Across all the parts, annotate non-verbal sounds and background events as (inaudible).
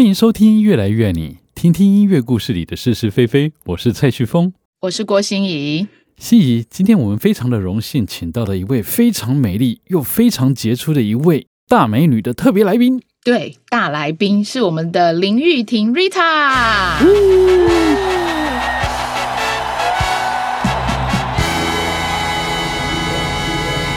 迎收听《越来越爱你》，听听音乐故事里的是是非非。我是蔡旭峰，我是郭心怡。心怡，今天我们非常的荣幸，请到了一位非常美丽又非常杰出的一位大美女的特别来宾。对，大来宾是我们的林玉婷 Rita。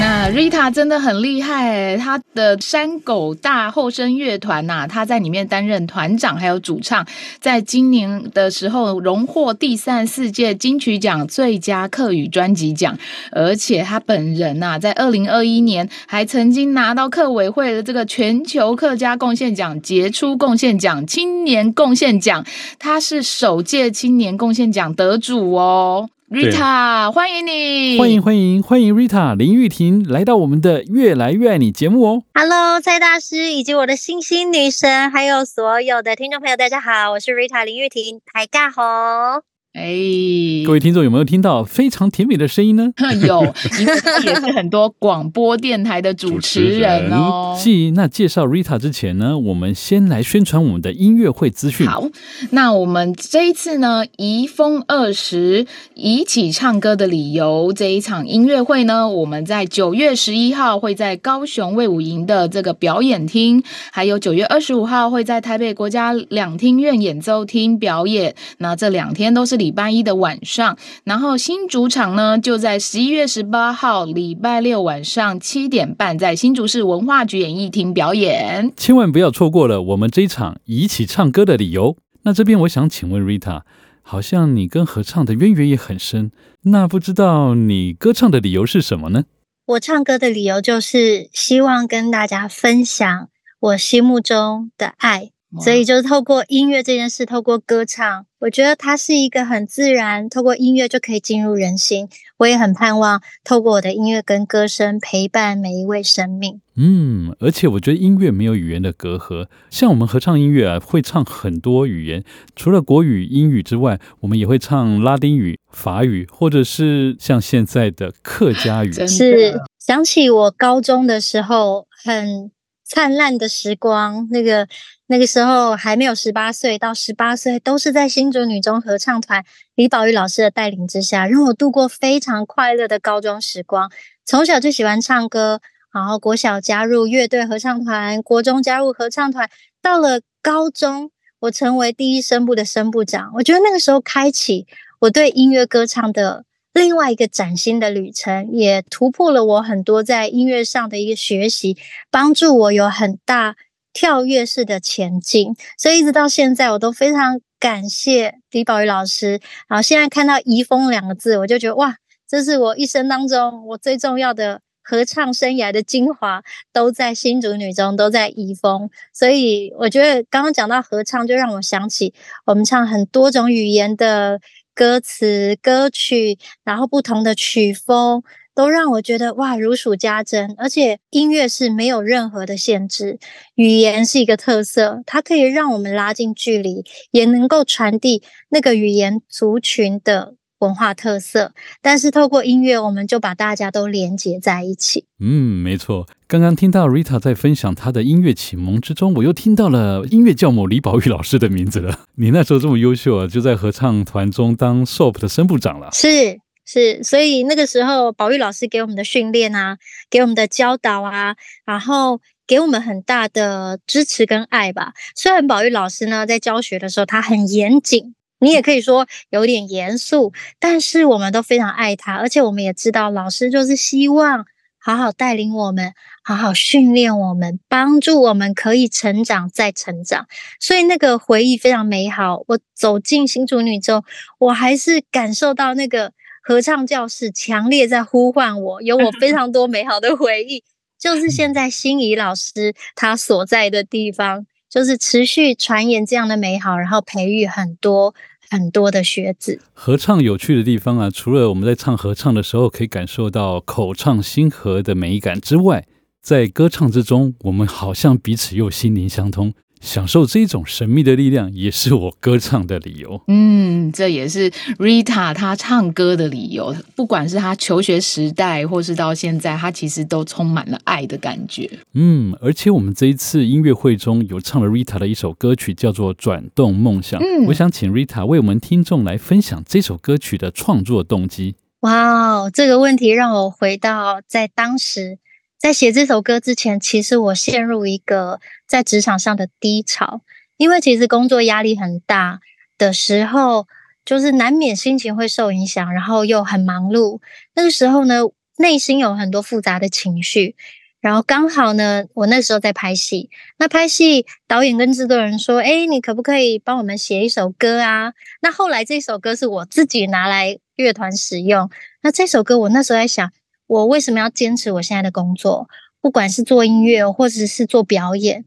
那 Rita 真的很厉害诶，她的山狗大后生乐团呐，她在里面担任团长还有主唱，在今年的时候荣获第三四届金曲奖最佳客语专辑奖，而且她本人呐，在二零二一年还曾经拿到客委会的这个全球客家贡献奖杰出贡献奖、青年贡献奖，她是首届青年贡献奖得主哦。Rita，欢迎你！欢迎欢迎欢迎 Rita 林玉婷来到我们的《越来越爱你》节目哦。Hello，蔡大师以及我的星星女神，还有所有的听众朋友，大家好，我是 Rita 林玉婷，大家好。哎，各位听众有没有听到非常甜美的声音呢？(laughs) 有，(laughs) 因为他也是很多广播电台的主持人哦。继，那介绍 Rita 之前呢，我们先来宣传我们的音乐会资讯。好，那我们这一次呢，移风二十一起唱歌的理由这一场音乐会呢，我们在九月十一号会在高雄卫武营的这个表演厅，还有九月二十五号会在台北国家两厅院演奏厅表演。那这两天都是礼拜一的晚上，然后新主场呢，就在十一月十八号礼拜六晚上七点半，在新竹市文化局演艺厅表演，千万不要错过了我们这一场一起唱歌的理由。那这边我想请问 Rita，好像你跟合唱的渊源也很深，那不知道你歌唱的理由是什么呢？我唱歌的理由就是希望跟大家分享我心目中的爱。所以，就透过音乐这件事，透过歌唱，我觉得它是一个很自然，透过音乐就可以进入人心。我也很盼望透过我的音乐跟歌声陪伴每一位生命。嗯，而且我觉得音乐没有语言的隔阂，像我们合唱音乐啊，会唱很多语言，除了国语、英语之外，我们也会唱拉丁语、法语，或者是像现在的客家语。是，想起我高中的时候，很灿烂的时光，那个。那个时候还没有十八岁，到十八岁都是在新竹女中合唱团李宝玉老师的带领之下，让我度过非常快乐的高中时光。从小就喜欢唱歌，然后国小加入乐队合唱团，国中加入合唱团，到了高中，我成为第一声部的声部长。我觉得那个时候开启我对音乐歌唱的另外一个崭新的旅程，也突破了我很多在音乐上的一个学习，帮助我有很大。跳跃式的前进，所以一直到现在，我都非常感谢李宝玉老师。然后现在看到“遗风”两个字，我就觉得哇，这是我一生当中我最重要的合唱生涯的精华，都在新竹女中，都在遗风。所以我觉得刚刚讲到合唱，就让我想起我们唱很多种语言的歌词、歌曲，然后不同的曲风。都让我觉得哇，如数家珍，而且音乐是没有任何的限制，语言是一个特色，它可以让我们拉近距离，也能够传递那个语言族群的文化特色。但是透过音乐，我们就把大家都连接在一起。嗯，没错。刚刚听到 Rita 在分享她的音乐启蒙之中，我又听到了音乐教母李宝玉老师的名字了。你那时候这么优秀啊，就在合唱团中当 SOP 的声部长了。是。是，所以那个时候，宝玉老师给我们的训练啊，给我们的教导啊，然后给我们很大的支持跟爱吧。虽然宝玉老师呢在教学的时候他很严谨，你也可以说有点严肃，但是我们都非常爱他，而且我们也知道老师就是希望好好带领我们，好好训练我们，帮助我们可以成长再成长。所以那个回忆非常美好。我走进新竹女中，我还是感受到那个。合唱教室强烈在呼唤我，有我非 (laughs) 常多美好的回忆。就是现在心怡老师他所在的地方，就是持续传言这样的美好，然后培育很多很多的学子。合唱有趣的地方啊，除了我们在唱合唱的时候可以感受到口唱心和的美感之外，在歌唱之中，我们好像彼此又心灵相通。享受这种神秘的力量，也是我歌唱的理由。嗯，这也是 Rita 她唱歌的理由。不管是她求学时代，或是到现在，她其实都充满了爱的感觉。嗯，而且我们这一次音乐会中有唱了 Rita 的一首歌曲，叫做《转动梦想》。嗯，我想请 Rita 为我们听众来分享这首歌曲的创作动机。哇哦，这个问题让我回到在当时。在写这首歌之前，其实我陷入一个在职场上的低潮，因为其实工作压力很大的时候，就是难免心情会受影响，然后又很忙碌。那个时候呢，内心有很多复杂的情绪，然后刚好呢，我那时候在拍戏，那拍戏导演跟制作人说：“哎，你可不可以帮我们写一首歌啊？”那后来这首歌是我自己拿来乐团使用。那这首歌我那时候在想。我为什么要坚持我现在的工作？不管是做音乐，或者是做表演，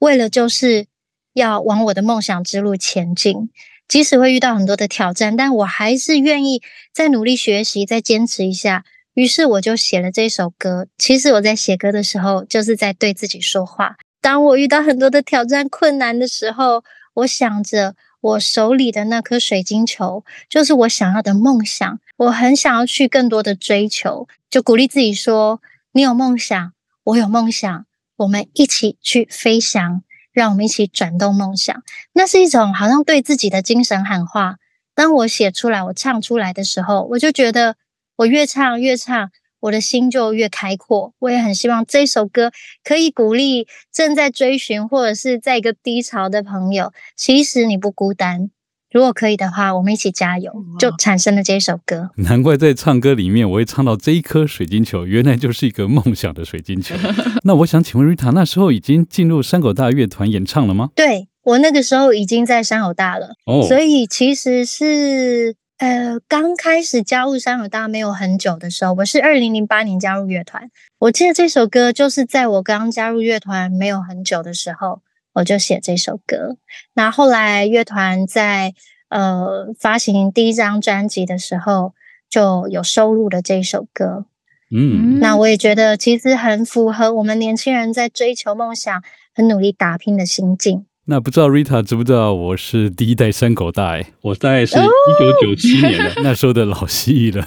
为了就是要往我的梦想之路前进。即使会遇到很多的挑战，但我还是愿意再努力学习，再坚持一下。于是我就写了这首歌。其实我在写歌的时候，就是在对自己说话。当我遇到很多的挑战、困难的时候，我想着我手里的那颗水晶球，就是我想要的梦想。我很想要去更多的追求。就鼓励自己说：“你有梦想，我有梦想，我们一起去飞翔，让我们一起转动梦想。”那是一种好像对自己的精神喊话。当我写出来，我唱出来的时候，我就觉得我越唱越唱，我的心就越开阔。我也很希望这首歌可以鼓励正在追寻或者是在一个低潮的朋友，其实你不孤单。如果可以的话，我们一起加油，就产生了这首歌。难怪在唱歌里面，我会唱到这一颗水晶球，原来就是一个梦想的水晶球。(laughs) 那我想请问 Rita，那时候已经进入山口大乐团演唱了吗？对，我那个时候已经在山口大了，哦，所以其实是呃刚开始加入山口大没有很久的时候，我是二零零八年加入乐团。我记得这首歌就是在我刚加入乐团没有很久的时候。我就写这首歌，那后来乐团在呃发行第一张专辑的时候，就有收录了这首歌。嗯，那我也觉得其实很符合我们年轻人在追求梦想、很努力打拼的心境。那不知道 Rita 知不知道我是第一代山口大？哎，我大概是一九九七年的、哦、那时候的老蜥蜴了。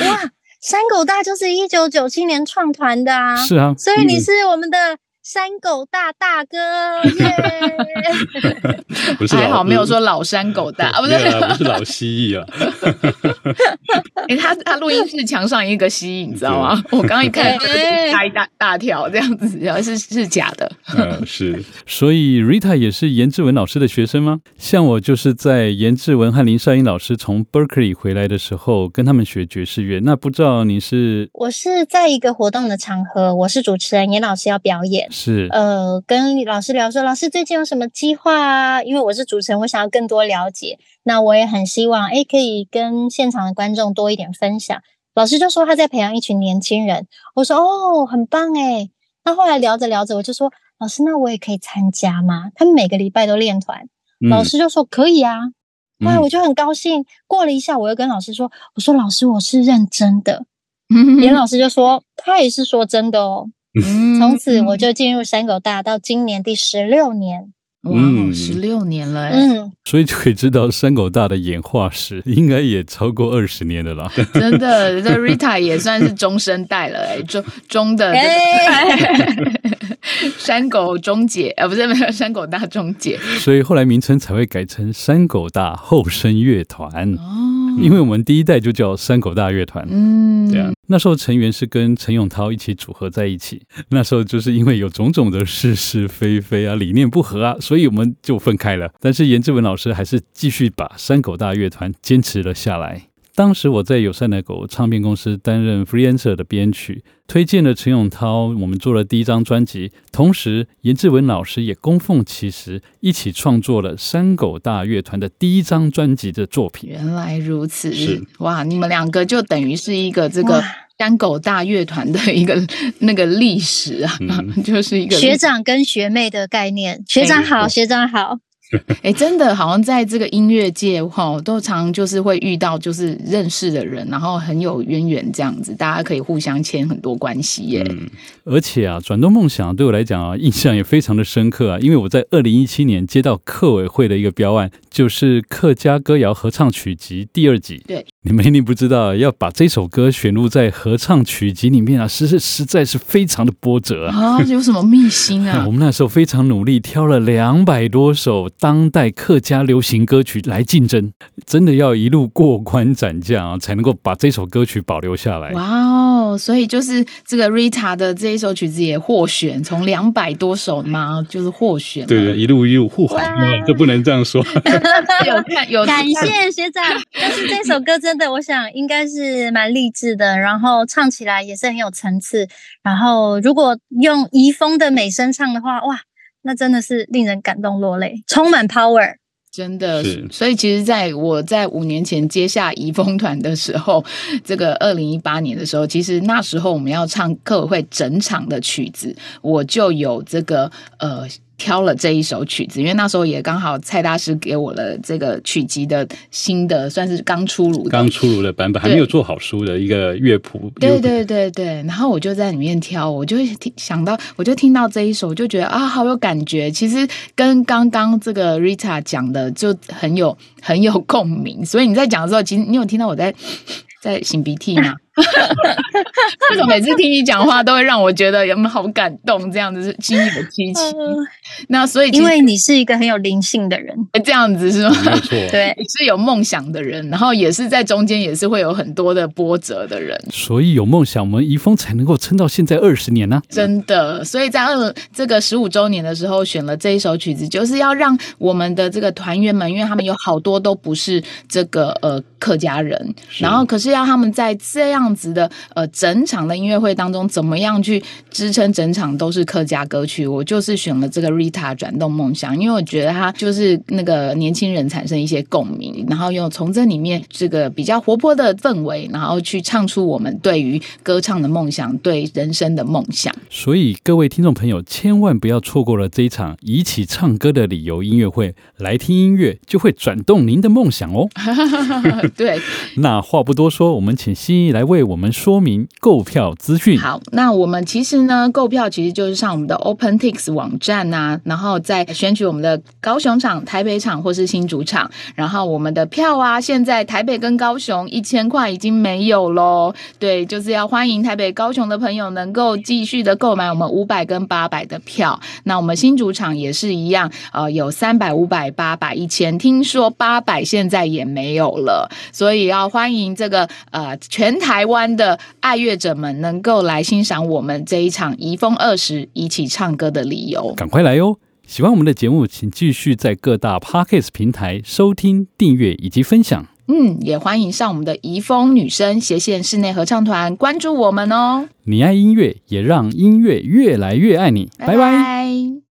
哇，山口大就是一九九七年创团的啊！是啊，所以你是我们的。山狗大大哥 (laughs) 耶！(laughs) 不是还好没有说老山狗大啊，不是不是老蜥蜴啊。(laughs) 哎，他他录音室墙上一个蜥蜴，你知道吗？我刚刚一看，吓一大大跳，这样子，然后是是假的。嗯，是。所以 Rita 也是严志文老师的学生吗？像我就是在严志文和林少英老师从 Berkeley 回来的时候，跟他们学爵士乐。那不知道你是？我是在一个活动的场合，我是主持人，严老师要表演。是，呃，跟老师聊说，老师最近有什么计划啊？因为我是主持人，我想要更多了解。那我也很希望，哎，可以跟现场的观众多一点分享。老师就说他在培养一群年轻人。我说哦，很棒哎。那后来聊着聊着，我就说，老师，那我也可以参加吗？他们每个礼拜都练团。嗯、老师就说可以啊。后来我就很高兴。过了一下，我又跟老师说，我说老师，我是认真的。(laughs) 严老师就说，他也是说真的哦。从此我就进入山狗大，到今年第十六年，哇，十六年了，嗯，所以就可以知道山狗大的演化史应该也超过二十年的了啦。(laughs) 真的，这 Rita 也算是中生代了，哎，(laughs) 中中的 (laughs) 山狗中姐，啊，不是没有山狗大中姐，所以后来名称才会改成山狗大后生乐团。哦。因为我们第一代就叫山口大乐团，嗯，对啊，那时候成员是跟陈永涛一起组合在一起，那时候就是因为有种种的是是非非啊，理念不合啊，所以我们就分开了。但是严志文老师还是继续把山口大乐团坚持了下来。当时我在友善的狗唱片公司担任 freelancer 的编曲，推荐了陈永涛，我们做了第一张专辑。同时，严志文老师也供奉其实，一起创作了山狗大乐团的第一张专辑的作品。原来如此，是哇！你们两个就等于是一个这个山狗大乐团的一个那个历史啊，嗯、(laughs) 就是一个学长跟学妹的概念。学长好，学长好。(laughs) 哎，真的好像在这个音乐界哈，都常就是会遇到就是认识的人，然后很有渊源这样子，大家可以互相牵很多关系耶。嗯，而且啊，转动梦想对我来讲啊，印象也非常的深刻啊，因为我在二零一七年接到客委会的一个标案，就是客家歌谣合唱曲集第二集。对，你们一定不知道，要把这首歌选入在合唱曲集里面啊，实实实在是非常的波折啊。啊，有什么秘辛啊？(laughs) 我们那时候非常努力，挑了两百多首当代客家流行歌曲来竞争，真的要一路过关斩将啊，才能够把这首歌曲保留下来。哇哦，所以就是这个 Rita 的这一首曲子也获选，从两百多首嘛，就是获选。对对，一路一路护航，这不能这样说。(laughs) 有看有看感谢学长，但是这首歌真的，我想应该是蛮励志的，然后唱起来也是很有层次。然后如果用怡丰的美声唱的话，哇！那真的是令人感动落泪，充满 power，真的。所以其实，在我在五年前接下怡风团的时候，这个二零一八年的时候，其实那时候我们要唱客委会整场的曲子，我就有这个呃。挑了这一首曲子，因为那时候也刚好蔡大师给我了这个曲集的新的，算是刚出炉、刚出炉的版本，还没有做好书的一个乐谱。对对对对，然后我就在里面挑，我就会听想到，我就听到这一首，我就觉得啊，好有感觉。其实跟刚刚这个 Rita 讲的就很有很有共鸣，所以你在讲的时候，其实你有听到我在在擤鼻涕吗？(laughs) 为什么每次听你讲话都会让我觉得有没有好感动？这样子是心里的激情。那所以因为你是一个很有灵性的人，这样子是吗？没错，(laughs) 对，是有梦想的人，然后也是在中间也是会有很多的波折的人。所以有梦想，我们怡丰才能够撑到现在二十年呢、啊。真的，所以在二这个十五周年的时候选了这一首曲子，就是要让我们的这个团员们，因为他们有好多都不是这个呃客家人，然后可是要他们在这样。这样子的呃，整场的音乐会当中，怎么样去支撑整场都是客家歌曲？我就是选了这个 Rita 转动梦想，因为我觉得它就是那个年轻人产生一些共鸣，然后又从这里面这个比较活泼的氛围，然后去唱出我们对于歌唱的梦想，对人生的梦想。所以各位听众朋友，千万不要错过了这一场一起唱歌的理由音乐会，来听音乐就会转动您的梦想哦。(laughs) (laughs) 对，那话不多说，我们请心怡来为。为我们说明购票资讯。好，那我们其实呢，购票其实就是上我们的 OpenTix 网站啊，然后再选取我们的高雄场、台北场或是新主场。然后我们的票啊，现在台北跟高雄一千块已经没有喽。对，就是要欢迎台北、高雄的朋友能够继续的购买我们五百跟八百的票。那我们新主场也是一样，呃，有三百、五百、八百、一千。听说八百现在也没有了，所以要欢迎这个呃全台。台湾的爱乐者们能够来欣赏我们这一场移风二十一起唱歌的理由，赶快来哟！喜欢我们的节目，请继续在各大 Podcast 平台收听、订阅以及分享。嗯，也欢迎上我们的移风女生斜线室内合唱团关注我们哦。你爱音乐，也让音乐越来越爱你。拜拜。拜拜。